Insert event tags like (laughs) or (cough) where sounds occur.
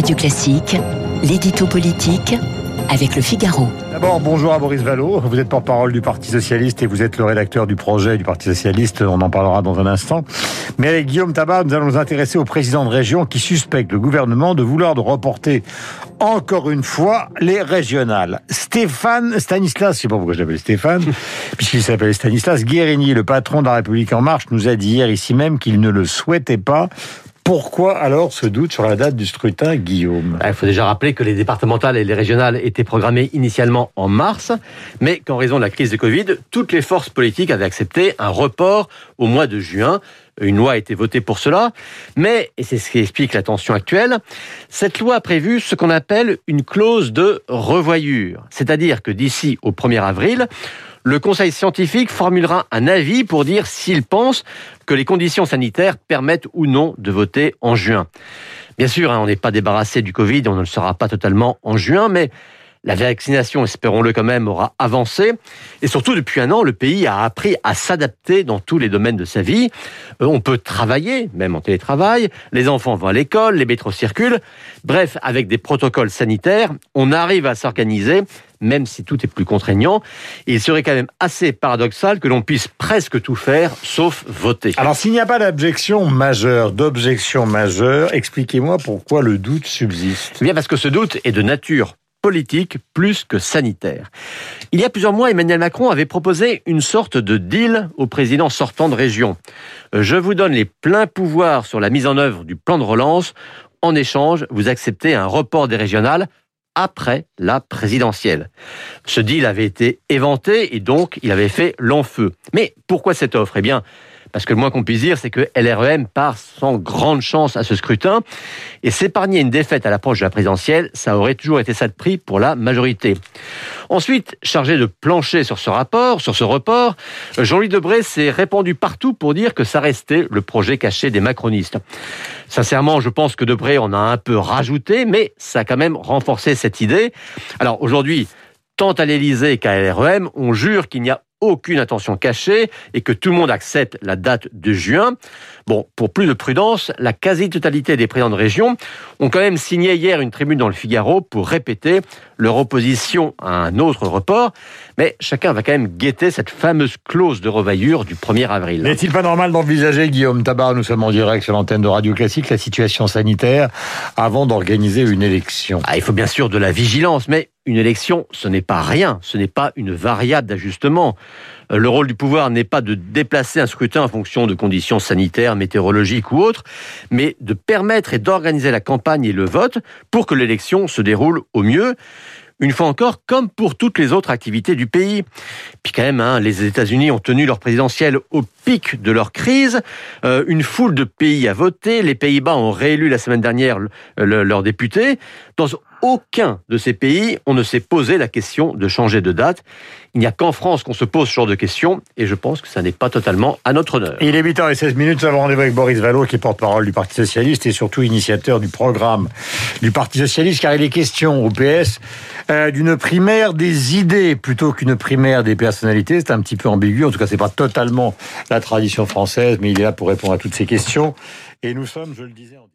Radio Classique, l'édito politique avec le Figaro. D'abord, bonjour à Boris Vallot. Vous êtes porte-parole du Parti Socialiste et vous êtes le rédacteur du projet du Parti Socialiste. On en parlera dans un instant. Mais avec Guillaume Tabar, nous allons nous intéresser au président de région qui suspecte le gouvernement de vouloir de reporter encore une fois les régionales. Stéphane Stanislas, je sais pas pourquoi je l'appelle Stéphane, (laughs) puisqu'il s'appelle Stanislas Guérini, le patron de la République En Marche, nous a dit hier ici même qu'il ne le souhaitait pas pourquoi alors ce doute sur la date du scrutin, Guillaume Il faut déjà rappeler que les départementales et les régionales étaient programmées initialement en mars, mais qu'en raison de la crise de Covid, toutes les forces politiques avaient accepté un report au mois de juin. Une loi a été votée pour cela, mais, et c'est ce qui explique la tension actuelle, cette loi a prévu ce qu'on appelle une clause de revoyure. C'est-à-dire que d'ici au 1er avril, le Conseil scientifique formulera un avis pour dire s'il pense que les conditions sanitaires permettent ou non de voter en juin. Bien sûr, hein, on n'est pas débarrassé du Covid, on ne le sera pas totalement en juin, mais la vaccination, espérons-le quand même, aura avancé. Et surtout, depuis un an, le pays a appris à s'adapter dans tous les domaines de sa vie. Euh, on peut travailler, même en télétravail. Les enfants vont à l'école, les métros circulent. Bref, avec des protocoles sanitaires, on arrive à s'organiser, même si tout est plus contraignant. Et il serait quand même assez paradoxal que l'on puisse presque tout faire, sauf voter. Alors, s'il n'y a pas d'objection majeure, d'objection majeure, expliquez-moi pourquoi le doute subsiste. Eh bien, parce que ce doute est de nature politique plus que sanitaire. Il y a plusieurs mois, Emmanuel Macron avait proposé une sorte de deal au président sortant de région. Je vous donne les pleins pouvoirs sur la mise en œuvre du plan de relance. En échange, vous acceptez un report des régionales après la présidentielle. Ce deal avait été éventé et donc il avait fait long. Mais pourquoi cette offre? Eh parce que le moins qu'on puisse dire, c'est que LREM part sans grande chance à ce scrutin. Et s'épargner une défaite à l'approche de la présidentielle, ça aurait toujours été ça de prix pour la majorité. Ensuite, chargé de plancher sur ce rapport, sur ce report, Jean-Louis Debré s'est répandu partout pour dire que ça restait le projet caché des macronistes. Sincèrement, je pense que Debré en a un peu rajouté, mais ça a quand même renforcé cette idée. Alors aujourd'hui, tant à l'Élysée qu'à LREM, on jure qu'il n'y a aucune intention cachée et que tout le monde accepte la date de juin. Bon, pour plus de prudence, la quasi-totalité des présidents de région ont quand même signé hier une tribune dans le Figaro pour répéter leur opposition à un autre report. Mais chacun va quand même guetter cette fameuse clause de revaillure du 1er avril. N'est-il pas normal d'envisager, Guillaume Tabar, nous sommes en direct sur l'antenne de Radio Classique, la situation sanitaire avant d'organiser une élection? Ah, Il faut bien sûr de la vigilance, mais une élection, ce n'est pas rien, ce n'est pas une variable d'ajustement. Euh, le rôle du pouvoir n'est pas de déplacer un scrutin en fonction de conditions sanitaires, météorologiques ou autres, mais de permettre et d'organiser la campagne et le vote pour que l'élection se déroule au mieux une fois encore, comme pour toutes les autres activités du pays. Puis quand même, hein, les États-Unis ont tenu leur présidentielle au pic de leur crise. Euh, une foule de pays a voté. Les Pays-Bas ont réélu la semaine dernière leurs députés. Dans aucun de ces pays, on ne s'est posé la question de changer de date. Il n'y a qu'en France qu'on se pose ce genre de questions, et je pense que ça n'est pas totalement à notre honneur. Il est 8h16 minutes, nous avons rendez-vous avec Boris Vallot, qui est porte-parole du Parti Socialiste et surtout initiateur du programme du Parti Socialiste, car il est question au PS euh, d'une primaire des idées plutôt qu'une primaire des personnalités. C'est un petit peu ambigu, en tout cas c'est pas totalement la tradition française, mais il est là pour répondre à toutes ces questions. Et nous sommes, je le disais, en